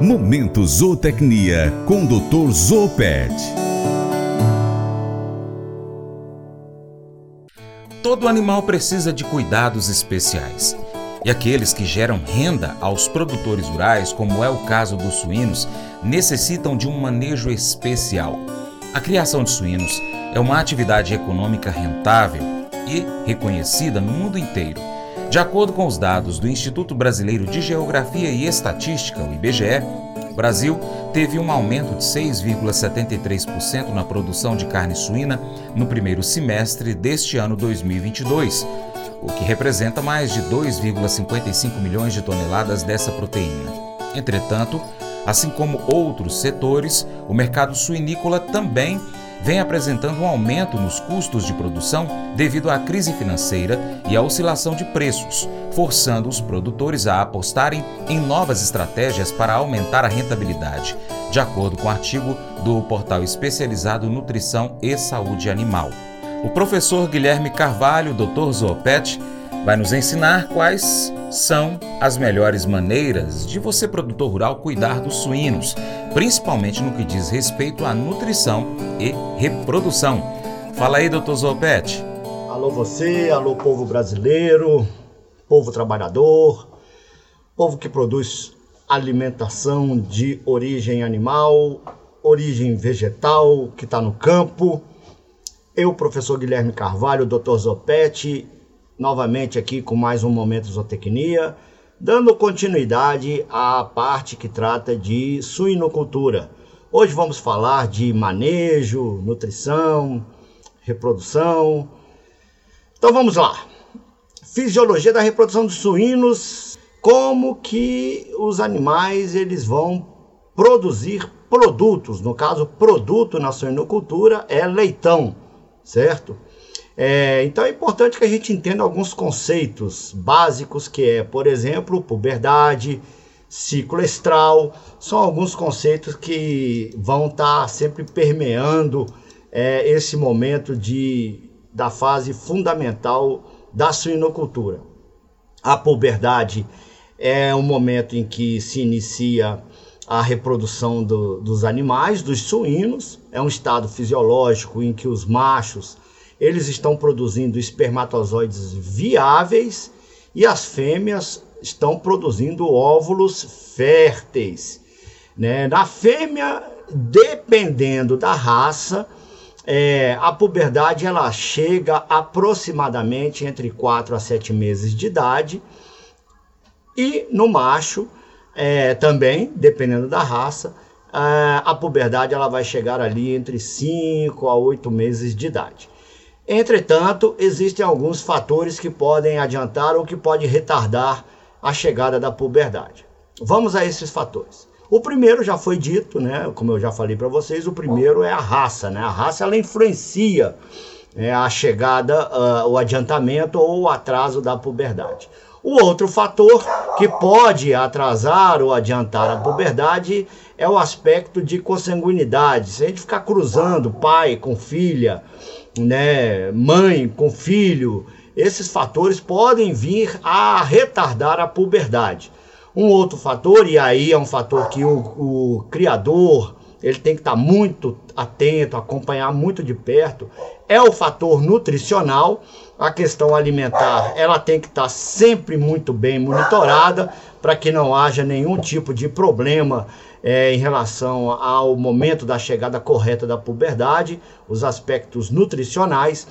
Momento Zootecnia com Dr. Zoopet. Todo animal precisa de cuidados especiais. E aqueles que geram renda aos produtores rurais, como é o caso dos suínos, necessitam de um manejo especial. A criação de suínos é uma atividade econômica rentável e reconhecida no mundo inteiro. De acordo com os dados do Instituto Brasileiro de Geografia e Estatística, o IBGE, o Brasil teve um aumento de 6,73% na produção de carne suína no primeiro semestre deste ano 2022, o que representa mais de 2,55 milhões de toneladas dessa proteína. Entretanto, assim como outros setores, o mercado suinícola também vem apresentando um aumento nos custos de produção devido à crise financeira e à oscilação de preços, forçando os produtores a apostarem em novas estratégias para aumentar a rentabilidade, de acordo com o um artigo do portal especializado Nutrição e Saúde Animal. O professor Guilherme Carvalho, Dr. Zoopet, vai nos ensinar quais são as melhores maneiras de você, produtor rural, cuidar dos suínos, principalmente no que diz respeito à nutrição e reprodução. Fala aí, doutor Zopete. Alô você, alô povo brasileiro, povo trabalhador, povo que produz alimentação de origem animal, origem vegetal, que está no campo. Eu, professor Guilherme Carvalho, doutor Zopete, novamente aqui com mais um Momento Zootecnia, dando continuidade à parte que trata de suinocultura. Hoje vamos falar de manejo, nutrição, reprodução. Então vamos lá. Fisiologia da reprodução dos suínos, como que os animais eles vão produzir produtos, no caso produto na suinocultura é leitão, certo? É, então é importante que a gente entenda alguns conceitos básicos, que é, por exemplo, puberdade, ciclo estral, são alguns conceitos que vão estar tá sempre permeando é, esse momento de, da fase fundamental da suinocultura. A puberdade é o momento em que se inicia a reprodução do, dos animais, dos suínos, é um estado fisiológico em que os machos eles estão produzindo espermatozoides viáveis e as fêmeas estão produzindo óvulos férteis. Né? Na fêmea, dependendo da raça, é, a puberdade ela chega aproximadamente entre 4 a 7 meses de idade. E no macho, é, também, dependendo da raça, a, a puberdade ela vai chegar ali entre 5 a 8 meses de idade. Entretanto, existem alguns fatores que podem adiantar ou que podem retardar a chegada da puberdade. Vamos a esses fatores. O primeiro já foi dito, né? Como eu já falei para vocês, o primeiro é a raça, né? A raça ela influencia é, a chegada, uh, o adiantamento ou o atraso da puberdade. O outro fator que pode atrasar ou adiantar a puberdade é o aspecto de consanguinidade. Se a gente ficar cruzando pai com filha, né, mãe com filho, esses fatores podem vir a retardar a puberdade. Um outro fator, e aí é um fator que o, o criador ele tem que estar muito atento, acompanhar muito de perto, é o fator nutricional. A questão alimentar, ela tem que estar sempre muito bem monitorada para que não haja nenhum tipo de problema é, em relação ao momento da chegada correta da puberdade, os aspectos nutricionais,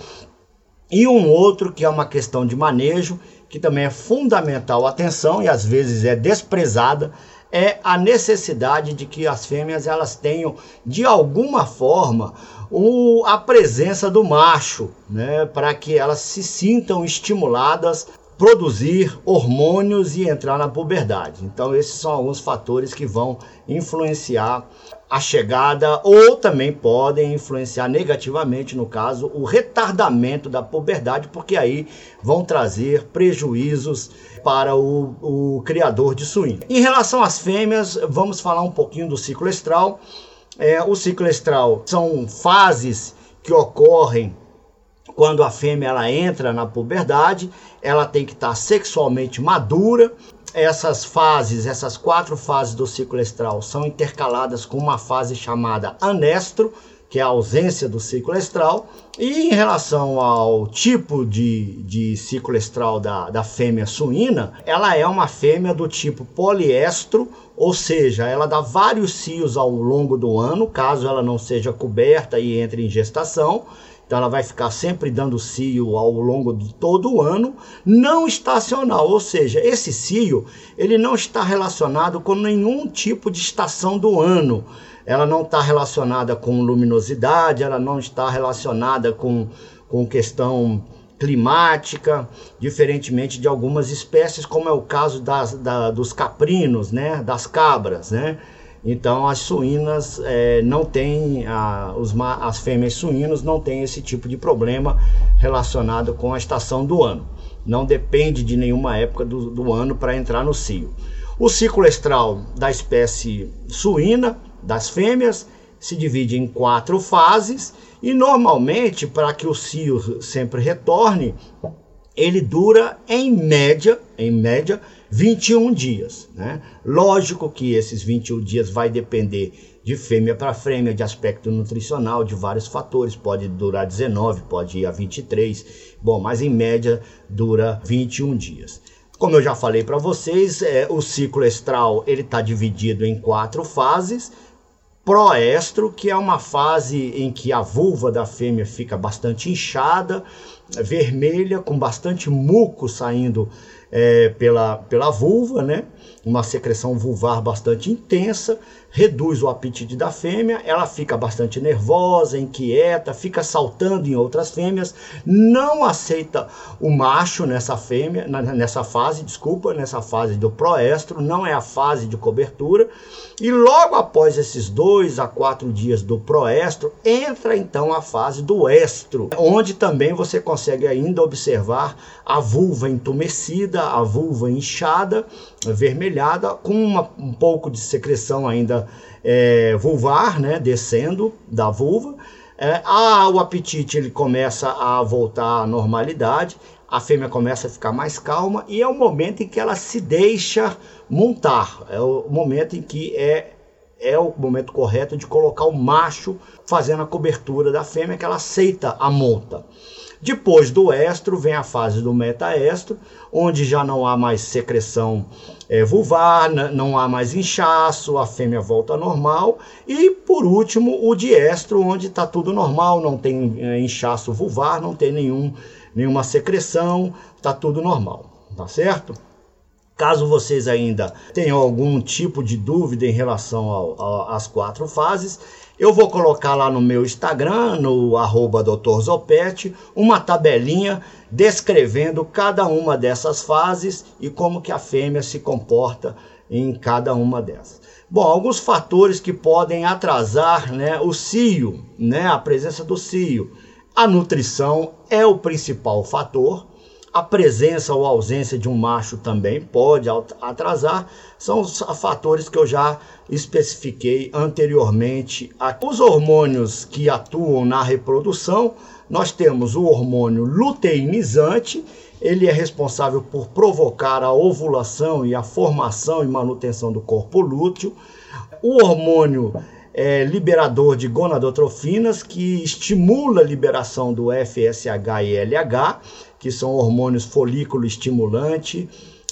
e um outro que é uma questão de manejo, que também é fundamental atenção e às vezes é desprezada, é a necessidade de que as fêmeas elas tenham de alguma forma o, a presença do macho, né, para que elas se sintam estimuladas produzir hormônios e entrar na puberdade. Então, esses são alguns fatores que vão influenciar a chegada ou também podem influenciar negativamente, no caso, o retardamento da puberdade, porque aí vão trazer prejuízos para o, o criador de suíno. Em relação às fêmeas, vamos falar um pouquinho do ciclo estral. É, o ciclo estral. São fases que ocorrem quando a fêmea ela entra na puberdade, ela tem que estar sexualmente madura, essas fases, essas quatro fases do ciclo estral, são intercaladas com uma fase chamada anestro, que é a ausência do ciclo estral. E em relação ao tipo de, de ciclo estral da, da fêmea suína, ela é uma fêmea do tipo poliestro, ou seja, ela dá vários cios ao longo do ano, caso ela não seja coberta e entre em gestação. Então ela vai ficar sempre dando cio ao longo de todo o ano, não estacional, ou seja, esse cio ele não está relacionado com nenhum tipo de estação do ano. Ela não está relacionada com luminosidade, ela não está relacionada com, com questão climática, diferentemente de algumas espécies, como é o caso das, da, dos caprinos, né, das cabras, né? Então as suínas é, não têm, as fêmeas suínas não têm esse tipo de problema relacionado com a estação do ano. Não depende de nenhuma época do, do ano para entrar no cio. O ciclo estral da espécie suína, das fêmeas, se divide em quatro fases e normalmente para que o cio sempre retorne, ele dura em média, em média, 21 dias. Né? Lógico que esses 21 dias vai depender de fêmea para fêmea, de aspecto nutricional, de vários fatores. Pode durar 19, pode ir a 23. Bom, mas em média dura 21 dias. Como eu já falei para vocês, é, o ciclo estral ele está dividido em quatro fases. Proestro, que é uma fase em que a vulva da fêmea fica bastante inchada, vermelha, com bastante muco saindo é, pela, pela vulva, né? uma secreção vulvar bastante intensa, reduz o apetite da fêmea, ela fica bastante nervosa, inquieta, fica saltando em outras fêmeas, não aceita o macho nessa fêmea, nessa fase, desculpa, nessa fase do proestro, não é a fase de cobertura, e logo após esses dois a quatro dias do proestro, entra então a fase do estro, onde também você consegue ainda observar a vulva entumecida, a vulva inchada, vermelhada, com uma, um pouco de secreção ainda é, vulvar, né, descendo da vulva. É, ah, o apetite ele começa a voltar à normalidade, a fêmea começa a ficar mais calma e é o momento em que ela se deixa montar, é o momento em que é é o momento correto de colocar o macho fazendo a cobertura da fêmea que ela aceita a monta. Depois do estro vem a fase do metaestro, onde já não há mais secreção é, vulvar, não há mais inchaço, a fêmea volta normal. E por último, o diestro, onde está tudo normal, não tem é, inchaço vulvar, não tem nenhum, nenhuma secreção, está tudo normal, tá certo? Caso vocês ainda tenham algum tipo de dúvida em relação às quatro fases, eu vou colocar lá no meu Instagram, no arroba Zopete, uma tabelinha descrevendo cada uma dessas fases e como que a fêmea se comporta em cada uma dessas. Bom, alguns fatores que podem atrasar né, o cio, né, a presença do cio. A nutrição é o principal fator. A presença ou ausência de um macho também pode atrasar. São os fatores que eu já especifiquei anteriormente. Os hormônios que atuam na reprodução, nós temos o hormônio luteinizante, ele é responsável por provocar a ovulação e a formação e manutenção do corpo lúteo. O hormônio é, liberador de gonadotrofinas, que estimula a liberação do FSH e LH que são hormônios folículo estimulante,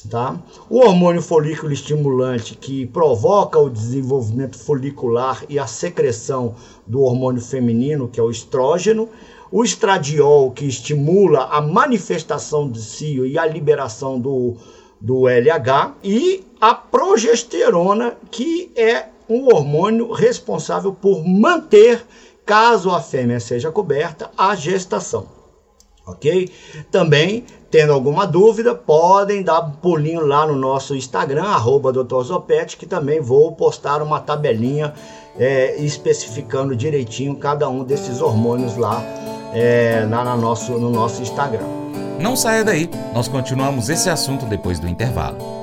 tá? O hormônio folículo estimulante que provoca o desenvolvimento folicular e a secreção do hormônio feminino, que é o estrógeno, o estradiol que estimula a manifestação de cio e a liberação do, do LH e a progesterona, que é um hormônio responsável por manter, caso a fêmea seja coberta, a gestação ok? Também, tendo alguma dúvida, podem dar um pulinho lá no nosso Instagram, arroba Zopete, que também vou postar uma tabelinha é, especificando direitinho cada um desses hormônios lá, é, lá no, nosso, no nosso Instagram. Não saia daí, nós continuamos esse assunto depois do intervalo.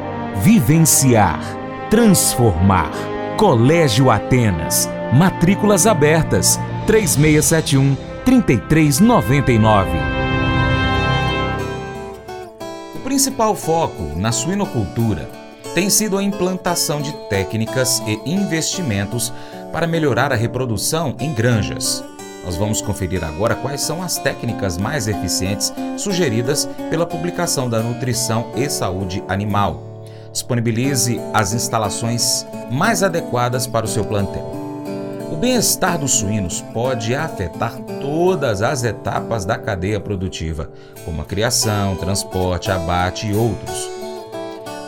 vivenciar, transformar. Colégio Atenas. Matrículas abertas. 3671 3399. O principal foco na suinocultura tem sido a implantação de técnicas e investimentos para melhorar a reprodução em granjas. Nós vamos conferir agora quais são as técnicas mais eficientes sugeridas pela publicação da Nutrição e Saúde Animal. Disponibilize as instalações mais adequadas para o seu plantel. O bem-estar dos suínos pode afetar todas as etapas da cadeia produtiva, como a criação, transporte, abate e outros.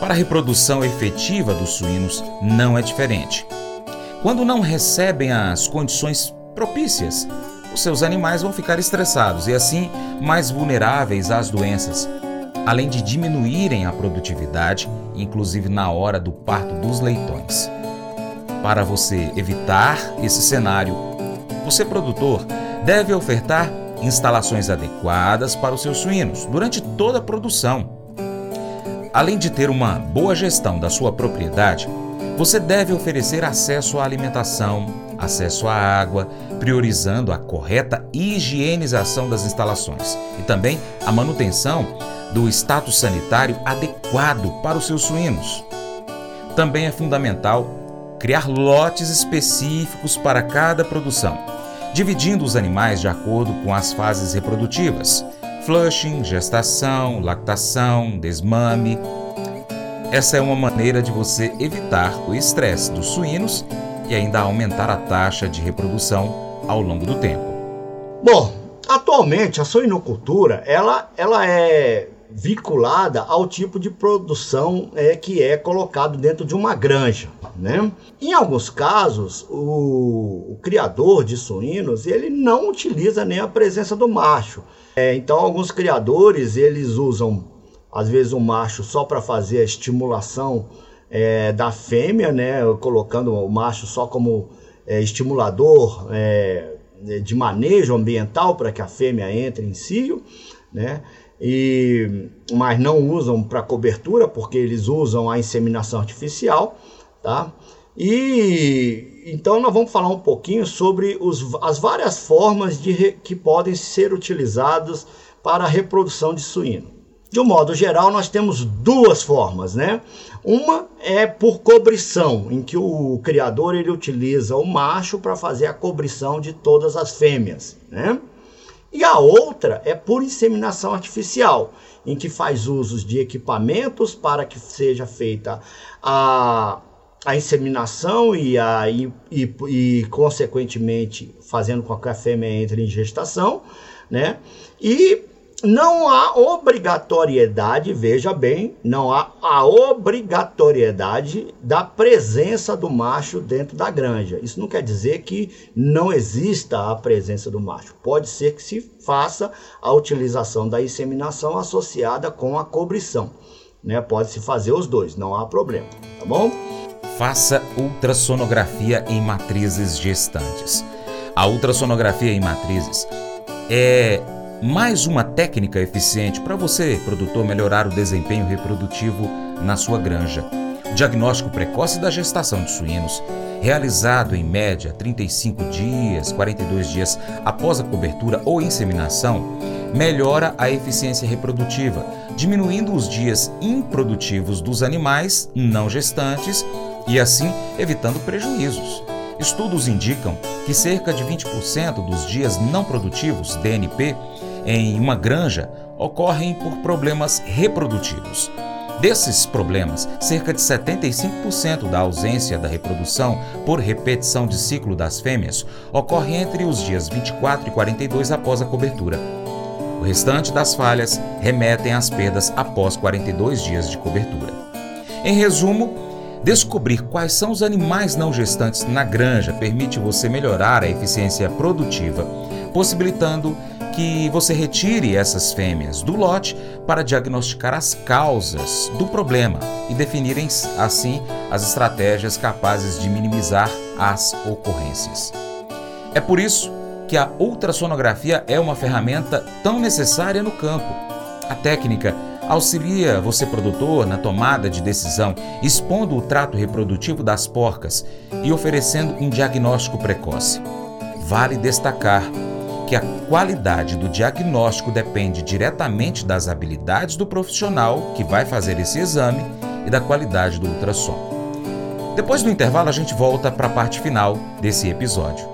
Para a reprodução efetiva dos suínos, não é diferente. Quando não recebem as condições propícias, os seus animais vão ficar estressados e, assim, mais vulneráveis às doenças, além de diminuírem a produtividade, inclusive na hora do parto dos leitões. Para você evitar esse cenário, você, produtor, deve ofertar instalações adequadas para os seus suínos durante toda a produção. Além de ter uma boa gestão da sua propriedade, você deve oferecer acesso à alimentação, acesso à água, priorizando a correta higienização das instalações e também a manutenção do status sanitário adequado para os seus suínos. Também é fundamental criar lotes específicos para cada produção, dividindo os animais de acordo com as fases reprodutivas: flushing, gestação, lactação, desmame. Essa é uma maneira de você evitar o estresse dos suínos e ainda aumentar a taxa de reprodução ao longo do tempo. Bom, atualmente a suinocultura ela, ela é vinculada ao tipo de produção é, que é colocado dentro de uma granja. Né? Em alguns casos, o, o criador de suínos ele não utiliza nem a presença do macho. É, então, alguns criadores eles usam às vezes o macho só para fazer a estimulação é, da fêmea, né? colocando o macho só como é, estimulador é, de manejo ambiental para que a fêmea entre em cio, né? E, mas não usam para cobertura, porque eles usam a inseminação artificial, tá? E então nós vamos falar um pouquinho sobre os, as várias formas de que podem ser utilizadas para a reprodução de suíno. De um modo geral, nós temos duas formas, né? Uma é por cobrição, em que o criador ele utiliza o macho para fazer a cobrição de todas as fêmeas, né? E a outra é por inseminação artificial, em que faz usos de equipamentos para que seja feita a, a inseminação e, a, e, e, e, consequentemente, fazendo com que a fêmea entre em gestação, né? E não há obrigatoriedade, veja bem, não há a obrigatoriedade da presença do macho dentro da granja. Isso não quer dizer que não exista a presença do macho. Pode ser que se faça a utilização da inseminação associada com a cobrição. Né? Pode se fazer os dois, não há problema, tá bom? Faça ultrassonografia em matrizes gestantes. A ultrassonografia em matrizes é mais uma técnica eficiente para você, produtor, melhorar o desempenho reprodutivo na sua granja. Diagnóstico precoce da gestação de suínos, realizado em média 35 dias, 42 dias após a cobertura ou inseminação, melhora a eficiência reprodutiva, diminuindo os dias improdutivos dos animais não gestantes e assim evitando prejuízos. Estudos indicam que cerca de 20% dos dias não produtivos, DNP, em uma granja ocorrem por problemas reprodutivos. Desses problemas, cerca de 75% da ausência da reprodução por repetição de ciclo das fêmeas ocorre entre os dias 24 e 42 após a cobertura. O restante das falhas remetem às perdas após 42 dias de cobertura. Em resumo, descobrir quais são os animais não gestantes na granja permite você melhorar a eficiência produtiva, possibilitando que você retire essas fêmeas do lote para diagnosticar as causas do problema e definirem assim as estratégias capazes de minimizar as ocorrências. É por isso que a ultrassonografia é uma ferramenta tão necessária no campo. A técnica auxilia você, produtor, na tomada de decisão, expondo o trato reprodutivo das porcas e oferecendo um diagnóstico precoce. Vale destacar que a qualidade do diagnóstico depende diretamente das habilidades do profissional que vai fazer esse exame e da qualidade do ultrassom. Depois do intervalo, a gente volta para a parte final desse episódio.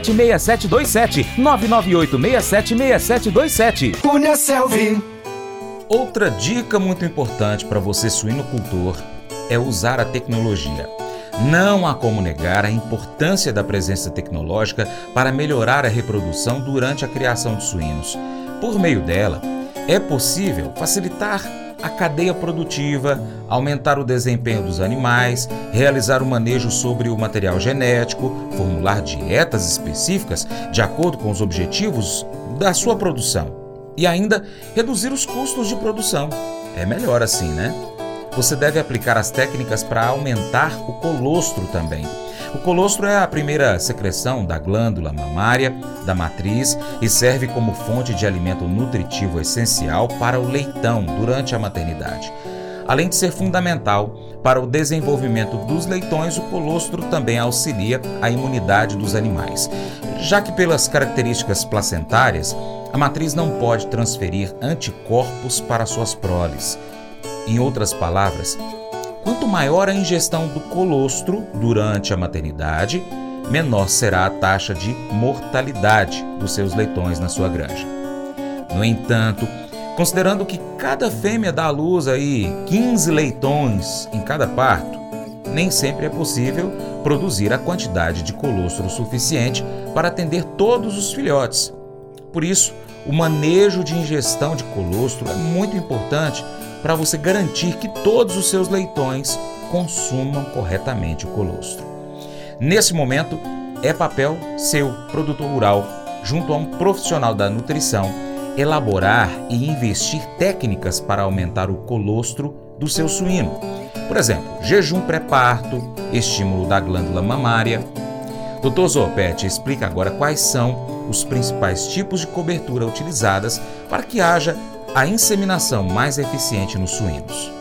998676727. 998676727. Cunha Selvi. Outra dica muito importante para você suinocultor é usar a tecnologia. Não há como negar a importância da presença tecnológica para melhorar a reprodução durante a criação de suínos. Por meio dela, é possível facilitar a cadeia produtiva, aumentar o desempenho dos animais, realizar o manejo sobre o material genético, formular dietas específicas de acordo com os objetivos da sua produção e ainda reduzir os custos de produção. É melhor assim, né? Você deve aplicar as técnicas para aumentar o colostro também o colostro é a primeira secreção da glândula mamária da matriz e serve como fonte de alimento nutritivo essencial para o leitão durante a maternidade. Além de ser fundamental para o desenvolvimento dos leitões, o colostro também auxilia a imunidade dos animais, já que, pelas características placentárias, a matriz não pode transferir anticorpos para suas proles. Em outras palavras, Quanto maior a ingestão do colostro durante a maternidade, menor será a taxa de mortalidade dos seus leitões na sua granja. No entanto, considerando que cada fêmea dá à luz aí 15 leitões em cada parto, nem sempre é possível produzir a quantidade de colostro suficiente para atender todos os filhotes. Por isso, o manejo de ingestão de colostro é muito importante para você garantir que todos os seus leitões consumam corretamente o colostro. Nesse momento, é papel seu, produtor rural, junto a um profissional da nutrição, elaborar e investir técnicas para aumentar o colostro do seu suíno. Por exemplo, jejum pré-parto, estímulo da glândula mamária. Dr. Zopete explica agora quais são os principais tipos de cobertura utilizadas para que haja a inseminação mais eficiente nos suínos.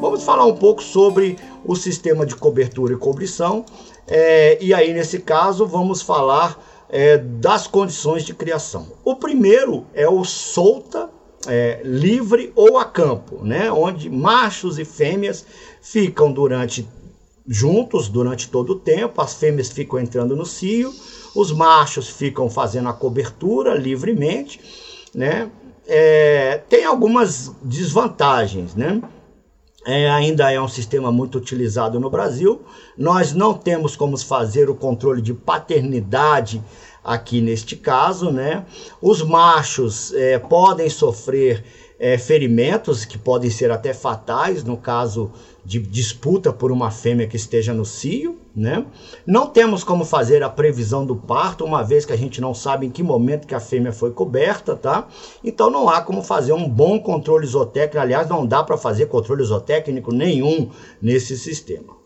Vamos falar um pouco sobre o sistema de cobertura e cobrição. É, e aí, nesse caso, vamos falar é, das condições de criação. O primeiro é o solta, é, livre ou a campo, né? onde machos e fêmeas ficam durante juntos durante todo o tempo, as fêmeas ficam entrando no cio, os machos ficam fazendo a cobertura livremente, né? É, tem algumas desvantagens, né? É, ainda é um sistema muito utilizado no Brasil. Nós não temos como fazer o controle de paternidade aqui neste caso, né? Os machos é, podem sofrer é, ferimentos que podem ser até fatais no caso de disputa por uma fêmea que esteja no cio, né? Não temos como fazer a previsão do parto, uma vez que a gente não sabe em que momento que a fêmea foi coberta, tá? Então não há como fazer um bom controle zootécnico, aliás, não dá para fazer controle zootécnico nenhum nesse sistema.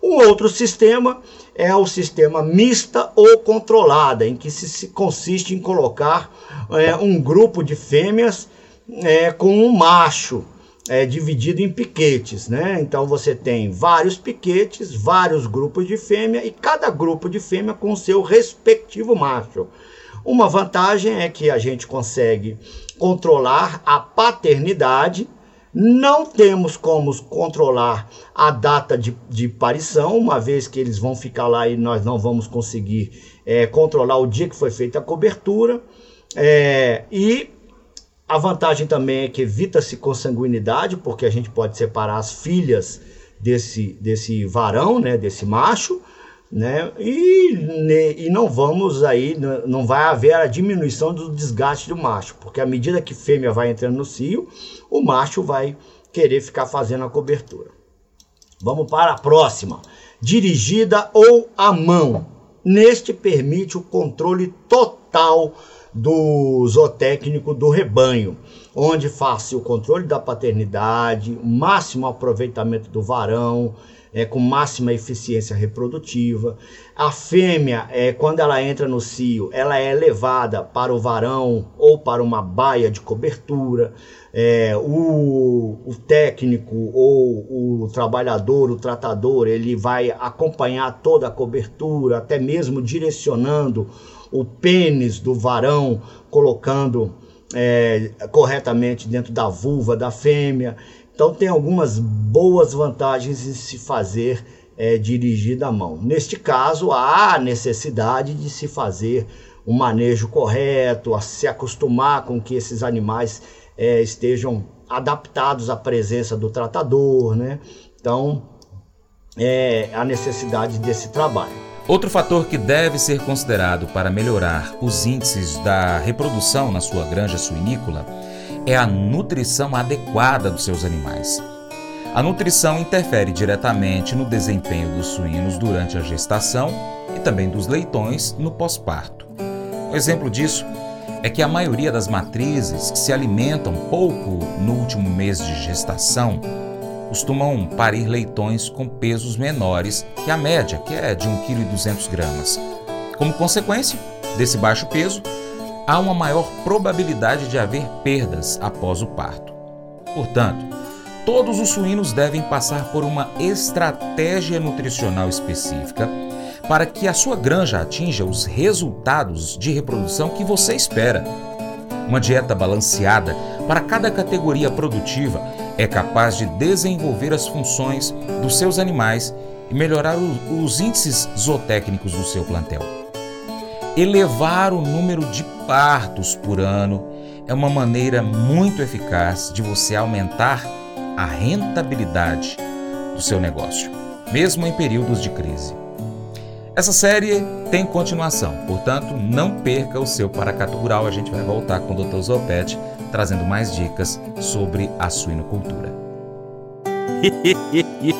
Um outro sistema é o sistema mista ou controlada, em que se consiste em colocar é, um grupo de fêmeas é, com um macho é dividido em piquetes, né? Então você tem vários piquetes, vários grupos de fêmea e cada grupo de fêmea com seu respectivo macho. Uma vantagem é que a gente consegue controlar a paternidade, não temos como controlar a data de, de parição, uma vez que eles vão ficar lá e nós não vamos conseguir é, controlar o dia que foi feita a cobertura É, e a vantagem também é que evita-se consanguinidade, porque a gente pode separar as filhas desse, desse varão, né, desse macho, né, e, e não vamos aí, não vai haver a diminuição do desgaste do macho, porque à medida que fêmea vai entrando no cio, o macho vai querer ficar fazendo a cobertura. Vamos para a próxima. Dirigida ou à mão. Neste permite o controle total do zootécnico do rebanho, onde faz o controle da paternidade, o máximo aproveitamento do varão, é, com máxima eficiência reprodutiva. A fêmea, é, quando ela entra no cio, ela é levada para o varão ou para uma baia de cobertura. É, o, o, técnico ou o trabalhador, o tratador, ele vai acompanhar toda a cobertura, até mesmo direcionando o pênis do varão, colocando é, corretamente dentro da vulva da fêmea. Então tem algumas boas vantagens em se fazer é, dirigida mão. Neste caso, há necessidade de se fazer um manejo correto, a se acostumar com que esses animais é, estejam adaptados à presença do tratador, né? Então, é a necessidade desse trabalho. Outro fator que deve ser considerado para melhorar os índices da reprodução na sua granja suinícola é a nutrição adequada dos seus animais. A nutrição interfere diretamente no desempenho dos suínos durante a gestação e também dos leitões no pós-parto. Um exemplo disso é que a maioria das matrizes que se alimentam pouco no último mês de gestação costumam parir leitões com pesos menores que a média, que é de 1,2 kg. Como consequência desse baixo peso, há uma maior probabilidade de haver perdas após o parto. Portanto, todos os suínos devem passar por uma estratégia nutricional específica para que a sua granja atinja os resultados de reprodução que você espera. Uma dieta balanceada para cada categoria produtiva é capaz de desenvolver as funções dos seus animais e melhorar os índices zootécnicos do seu plantel. Elevar o número de partos por ano é uma maneira muito eficaz de você aumentar a rentabilidade do seu negócio, mesmo em períodos de crise. Essa série tem continuação, portanto, não perca o seu Paracatu Rural. A gente vai voltar com o Dr. Zopete trazendo mais dicas sobre a suinocultura.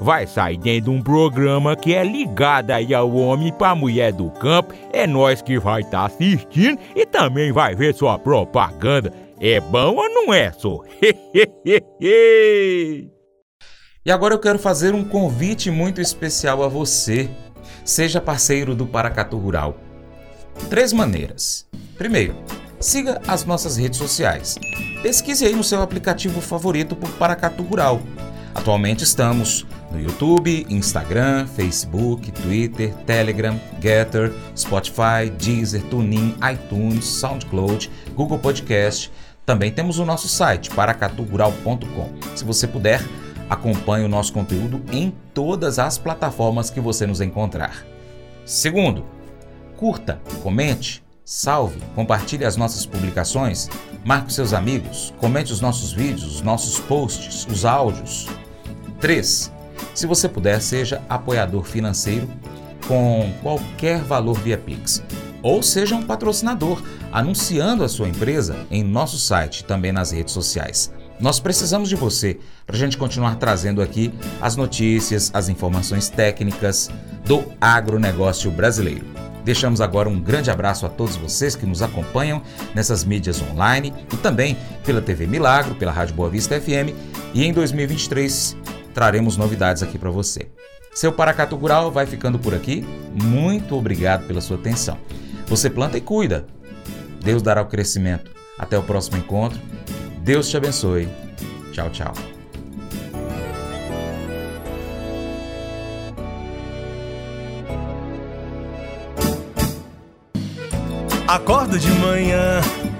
vai sair dentro de um programa que é ligado aí ao homem para mulher do campo. É nós que vai estar tá assistindo e também vai ver sua propaganda. É bom ou não é, só? E agora eu quero fazer um convite muito especial a você. Seja parceiro do Paracatu Rural. Três maneiras. Primeiro, siga as nossas redes sociais. Pesquise aí no seu aplicativo favorito por Paracatu Rural. Atualmente estamos no YouTube, Instagram, Facebook, Twitter, Telegram, Getter, Spotify, Deezer, TuneIn, iTunes, SoundCloud, Google Podcast. Também temos o nosso site paracatugural.com. Se você puder, Acompanhe o nosso conteúdo em todas as plataformas que você nos encontrar. Segundo, curta, comente, salve, compartilhe as nossas publicações, marque seus amigos, comente os nossos vídeos, os nossos posts, os áudios. 3. Se você puder, seja apoiador financeiro com qualquer valor via Pix. Ou seja um patrocinador, anunciando a sua empresa em nosso site e também nas redes sociais. Nós precisamos de você para a gente continuar trazendo aqui as notícias, as informações técnicas do agronegócio brasileiro. Deixamos agora um grande abraço a todos vocês que nos acompanham nessas mídias online e também pela TV Milagro, pela Rádio Boa Vista FM e em 2023 traremos novidades aqui para você. Seu Paracato Rural vai ficando por aqui. Muito obrigado pela sua atenção. Você planta e cuida Deus dará o crescimento. Até o próximo encontro. Deus te abençoe. Tchau, tchau. Acordo de manhã